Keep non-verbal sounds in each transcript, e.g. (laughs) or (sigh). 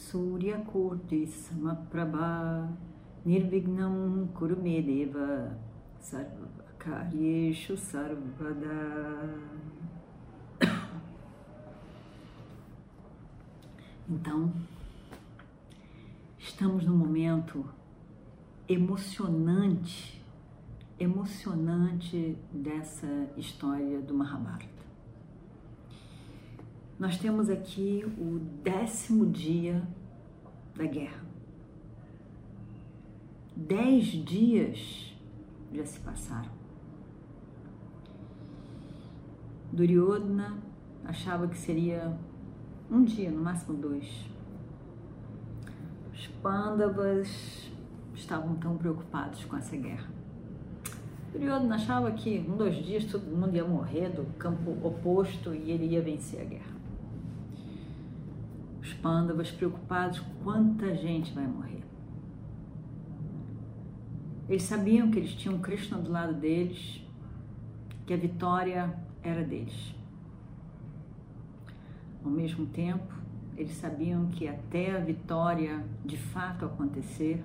Suryakurti Samaprabha Nirvignam Kurumedeva Sarvakaryeshu Sarvada Então, estamos num momento emocionante, emocionante dessa história do Mahabharata. Nós temos aqui o décimo dia da guerra. Dez dias já se passaram. Duryodhana achava que seria um dia, no máximo dois. Os Pandavas estavam tão preocupados com essa guerra. Duryodhana achava que um, dois dias todo mundo ia morrer do campo oposto e ele ia vencer a guerra. Os Pandavas preocupados com quanta gente vai morrer. Eles sabiam que eles tinham Krishna do lado deles, que a vitória era deles. Ao mesmo tempo, eles sabiam que até a vitória de fato acontecer,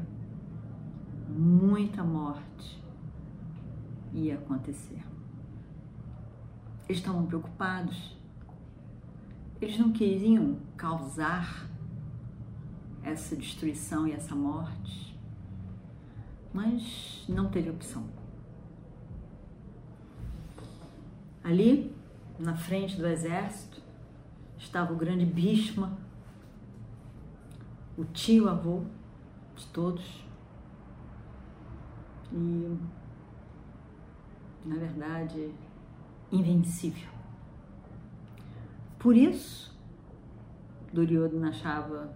muita morte ia acontecer. Eles estavam preocupados. Eles não queriam causar essa destruição e essa morte, mas não teve opção. Ali, na frente do exército, estava o grande Bhishma, o tio avô de todos. E, na verdade, invencível. Por isso, Duryodhana achava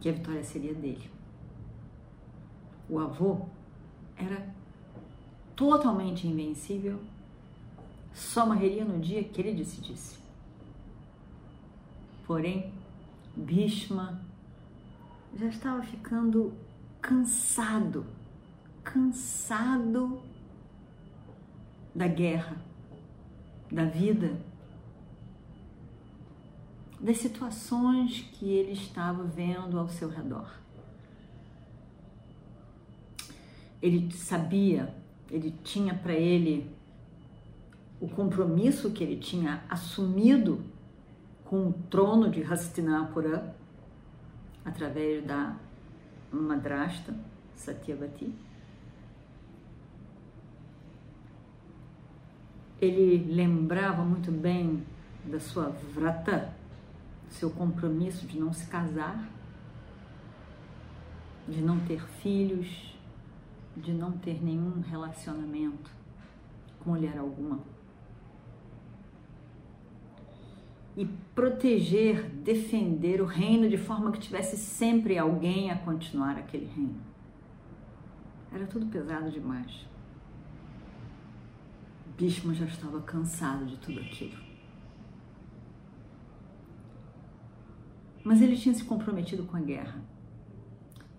que a vitória seria dele. O avô era totalmente invencível, só morreria no dia que ele decidisse. Porém, Bhishma já estava ficando cansado, cansado da guerra, da vida, das situações que ele estava vendo ao seu redor. Ele sabia, ele tinha para ele o compromisso que ele tinha assumido com o trono de Hastinapura através da madrasta Satyavati. Ele lembrava muito bem da sua vrata, seu compromisso de não se casar, de não ter filhos, de não ter nenhum relacionamento com mulher alguma. e proteger, defender o reino de forma que tivesse sempre alguém a continuar aquele reino. Era tudo pesado demais. Bhishma já estava cansado de tudo aquilo. Mas ele tinha se comprometido com a guerra.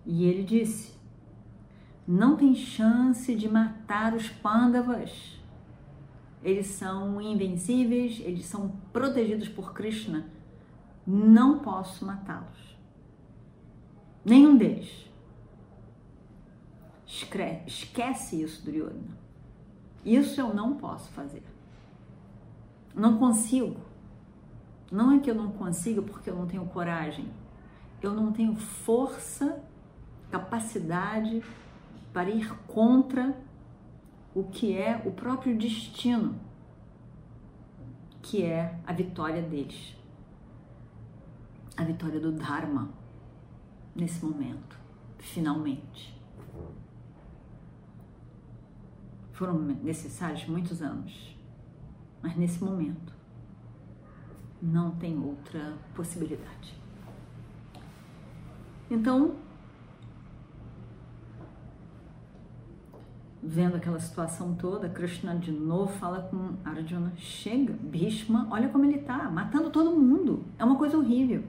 E ele disse: Não tem chance de matar os Pandavas eles são invencíveis, eles são protegidos por Krishna. Não posso matá-los. Nenhum deles. Esquece isso, Duryodhana. Isso eu não posso fazer. Não consigo. Não é que eu não consiga porque eu não tenho coragem. Eu não tenho força, capacidade para ir contra o que é o próprio destino, que é a vitória deles, a vitória do Dharma nesse momento, finalmente. Foram necessários muitos anos, mas nesse momento não tem outra possibilidade. Então, vendo aquela situação toda, Krishna de novo fala com Arjuna: chega, Bhishma, olha como ele tá, matando todo mundo. É uma coisa horrível.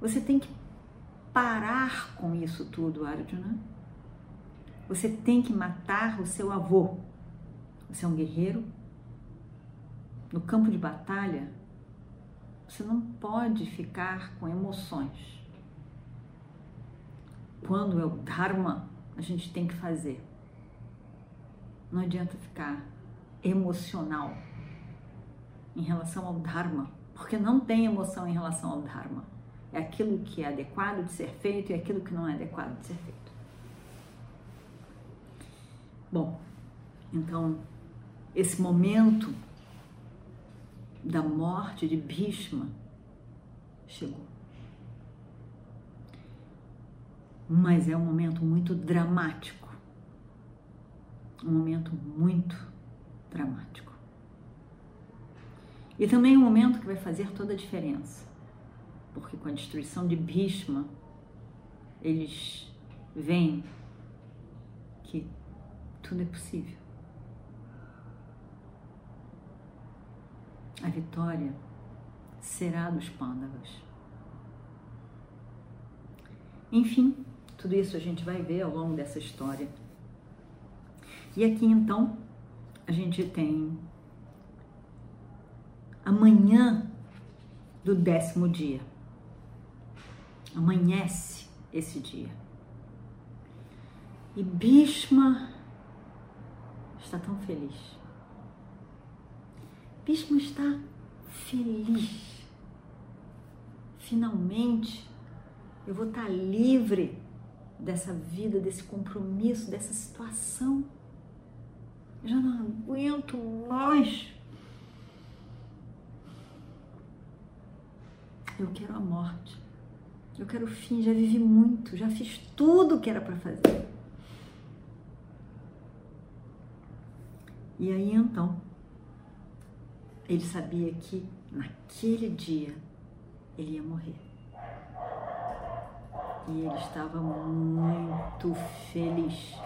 Você tem que parar com isso tudo, Arjuna. Você tem que matar o seu avô. Você é um guerreiro. No campo de batalha, você não pode ficar com emoções. Quando é o Dharma, a gente tem que fazer. Não adianta ficar emocional em relação ao Dharma, porque não tem emoção em relação ao Dharma. É aquilo que é adequado de ser feito e aquilo que não é adequado de ser feito. Bom, então, esse momento da morte de Bhishma chegou. Mas é um momento muito dramático. Um momento muito dramático. E também um momento que vai fazer toda a diferença. Porque com a destruição de Bhishma, eles veem que tudo é possível. A vitória será dos Pandavas. Enfim, tudo isso a gente vai ver ao longo dessa história. E aqui então a gente tem amanhã do décimo dia. Amanhece esse dia. E Bhishma está tão feliz. Bhishma está feliz. Finalmente eu vou estar livre dessa vida, desse compromisso, dessa situação. Eu já não aguento mais. Eu quero a morte. Eu quero o fim. Já vivi muito, já fiz tudo o que era para fazer. E aí então, ele sabia que naquele dia ele ia morrer. E ele estava muito feliz.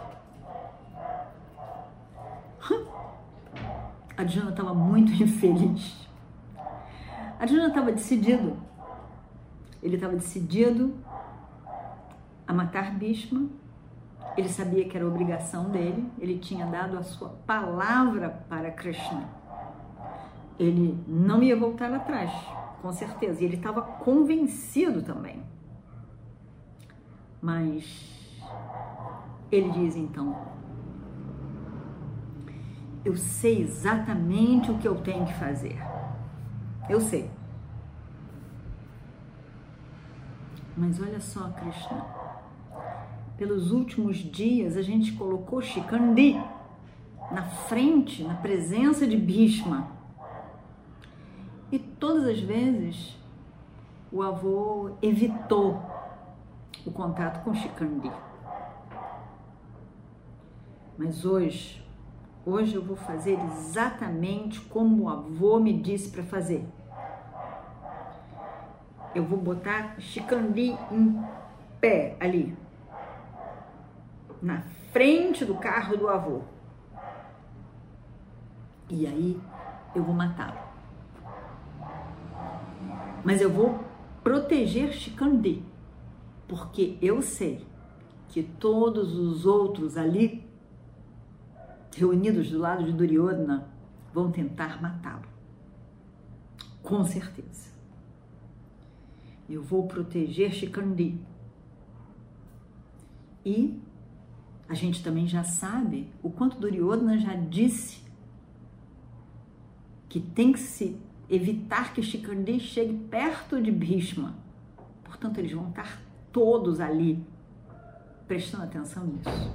A Diana estava muito (laughs) infeliz. A Diana estava decidido. Ele estava decidido a matar Bhishma ele sabia que era obrigação dele, ele tinha dado a sua palavra para Krishna. Ele não ia voltar atrás, com certeza, e ele estava convencido também. Mas ele diz então: Eu sei exatamente o que eu tenho que fazer. Eu sei. Mas olha só, Krishna pelos últimos dias, a gente colocou Shikandi na frente, na presença de Bhishma. E todas as vezes o avô evitou o contato com Shikandi. Mas hoje, hoje eu vou fazer exatamente como o avô me disse para fazer. Eu vou botar Shikandi em pé ali, na frente do carro do avô. E aí eu vou matá-lo. Mas eu vou proteger Chikandi, porque eu sei que todos os outros ali, reunidos do lado de Duryodhana, vão tentar matá-lo. Com certeza. Eu vou proteger Chikandi. E a gente também já sabe o quanto Duryodhana já disse que tem que se evitar que Shikandi chegue perto de Bhishma. Portanto, eles vão estar todos ali prestando atenção nisso.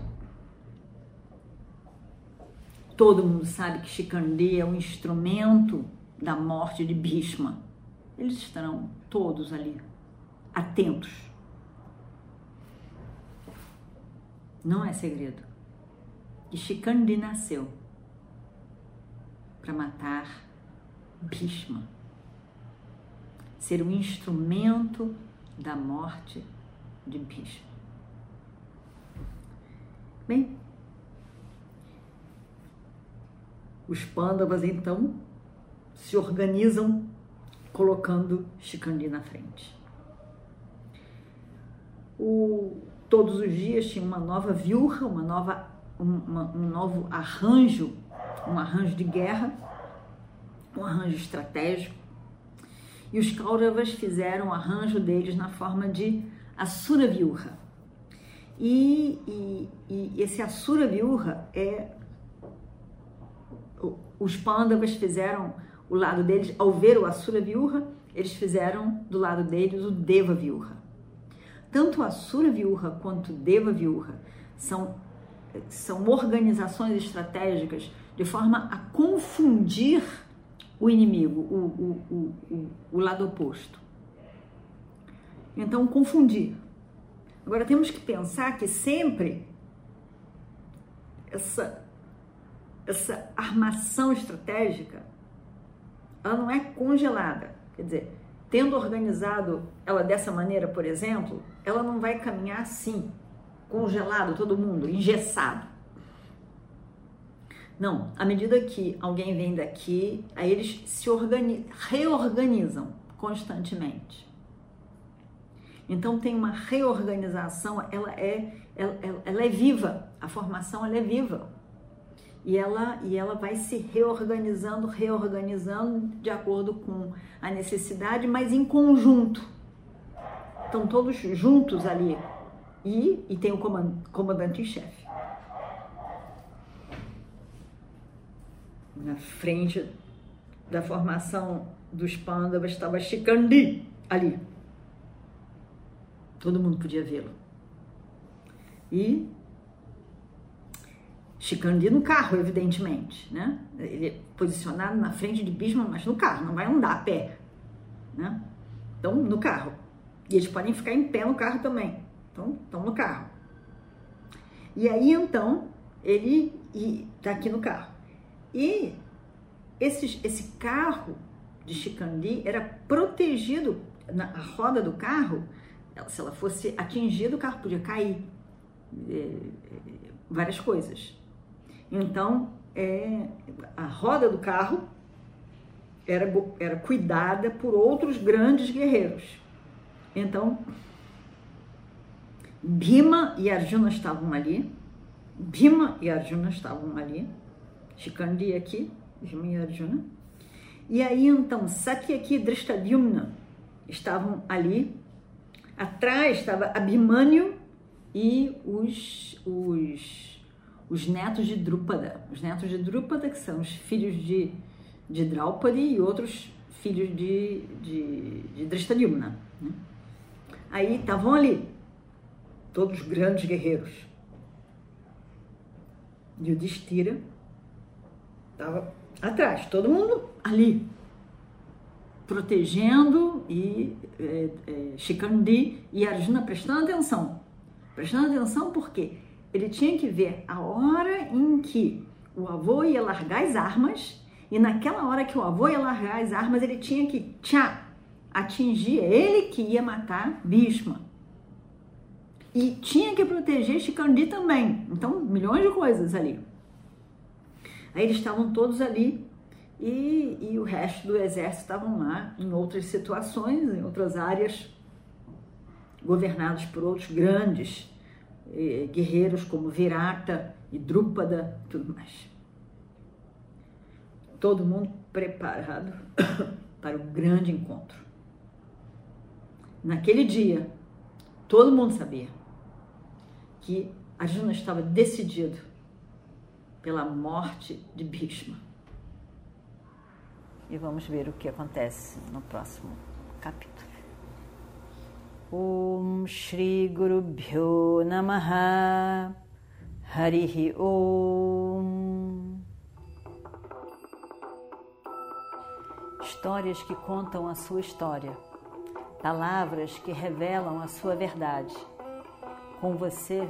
Todo mundo sabe que Shikandi é um instrumento da morte de Bhishma. Eles estarão todos ali atentos Não é segredo. E Shikandi nasceu para matar Bhishma. Ser um instrumento da morte de Bhishma. Bem, os Pandavas então se organizam colocando Shikandi na frente. O, todos os dias tinha uma nova viúva, uma nova, um, uma, um novo arranjo, um arranjo de guerra, um arranjo estratégico. E os Kauravas fizeram o arranjo deles na forma de Asura Viurra. E, e, e esse Asura Viurra é. Os Pandavas fizeram o lado deles, ao ver o Asura Viurra, eles fizeram do lado deles o Deva Viurra. Tanto Asura Viurra quanto Deva Viurra são, são organizações estratégicas de forma a confundir o inimigo, o, o, o, o lado oposto. Então, confundir. Agora, temos que pensar que sempre essa, essa armação estratégica ela não é congelada. Quer dizer, tendo organizado ela dessa maneira, por exemplo, ela não vai caminhar assim, congelado todo mundo, engessado. Não, à medida que alguém vem daqui, aí eles se reorganizam constantemente. Então tem uma reorganização, ela é, ela, ela é viva, a formação ela é viva. E ela, e ela vai se reorganizando, reorganizando de acordo com a necessidade, mas em conjunto. Estão todos juntos ali. E, e tem o comandante em chefe. Na frente da formação dos Pandavas estava Shikandi ali. Todo mundo podia vê-lo. E Shikandi no carro, evidentemente, né? Ele é posicionado na frente de Bhishma, mas no carro, não vai andar a pé, né? Então, no carro. E eles podem ficar em pé no carro também. Então, estão no carro. E aí, então, ele está aqui no carro. E esse, esse carro de Chicandi era protegido, na roda do carro, se ela fosse atingida, o carro podia cair. É, várias coisas. Então, é, a roda do carro era, era cuidada por outros grandes guerreiros. Então, Bhima e Arjuna estavam ali, Bhima e Arjuna estavam ali, Shikandi aqui, e Arjuna. E aí então Satyaki e Drishtadyumna estavam ali. Atrás estava Abhimanyu e os, os, os netos de Drupada. Os netos de Drupada, que são os filhos de, de Draupadi e outros filhos de, de, de Drishtadyumna. Né? Aí estavam ali, todos grandes guerreiros. Yudhishthira estava atrás, todo mundo ali, protegendo e é, é, Shikandi e Arjuna prestando atenção. Prestando atenção porque ele tinha que ver a hora em que o avô ia largar as armas e naquela hora que o avô ia largar as armas, ele tinha que tchá, atingir ele que ia matar Bhishma. E tinha que proteger Shikandi também. Então, milhões de coisas ali. Aí eles estavam todos ali e, e o resto do exército estavam lá em outras situações, em outras áreas, governados por outros grandes eh, guerreiros como Virata e Drúpada e tudo mais. Todo mundo preparado (coughs) para o grande encontro. Naquele dia, todo mundo sabia que Arjuna estava decidido pela morte de Bhishma. E vamos ver o que acontece no próximo capítulo. Om Shri Guru Bhyo Namaha Harihi Om Histórias que contam a sua história, palavras que revelam a sua verdade. Com você,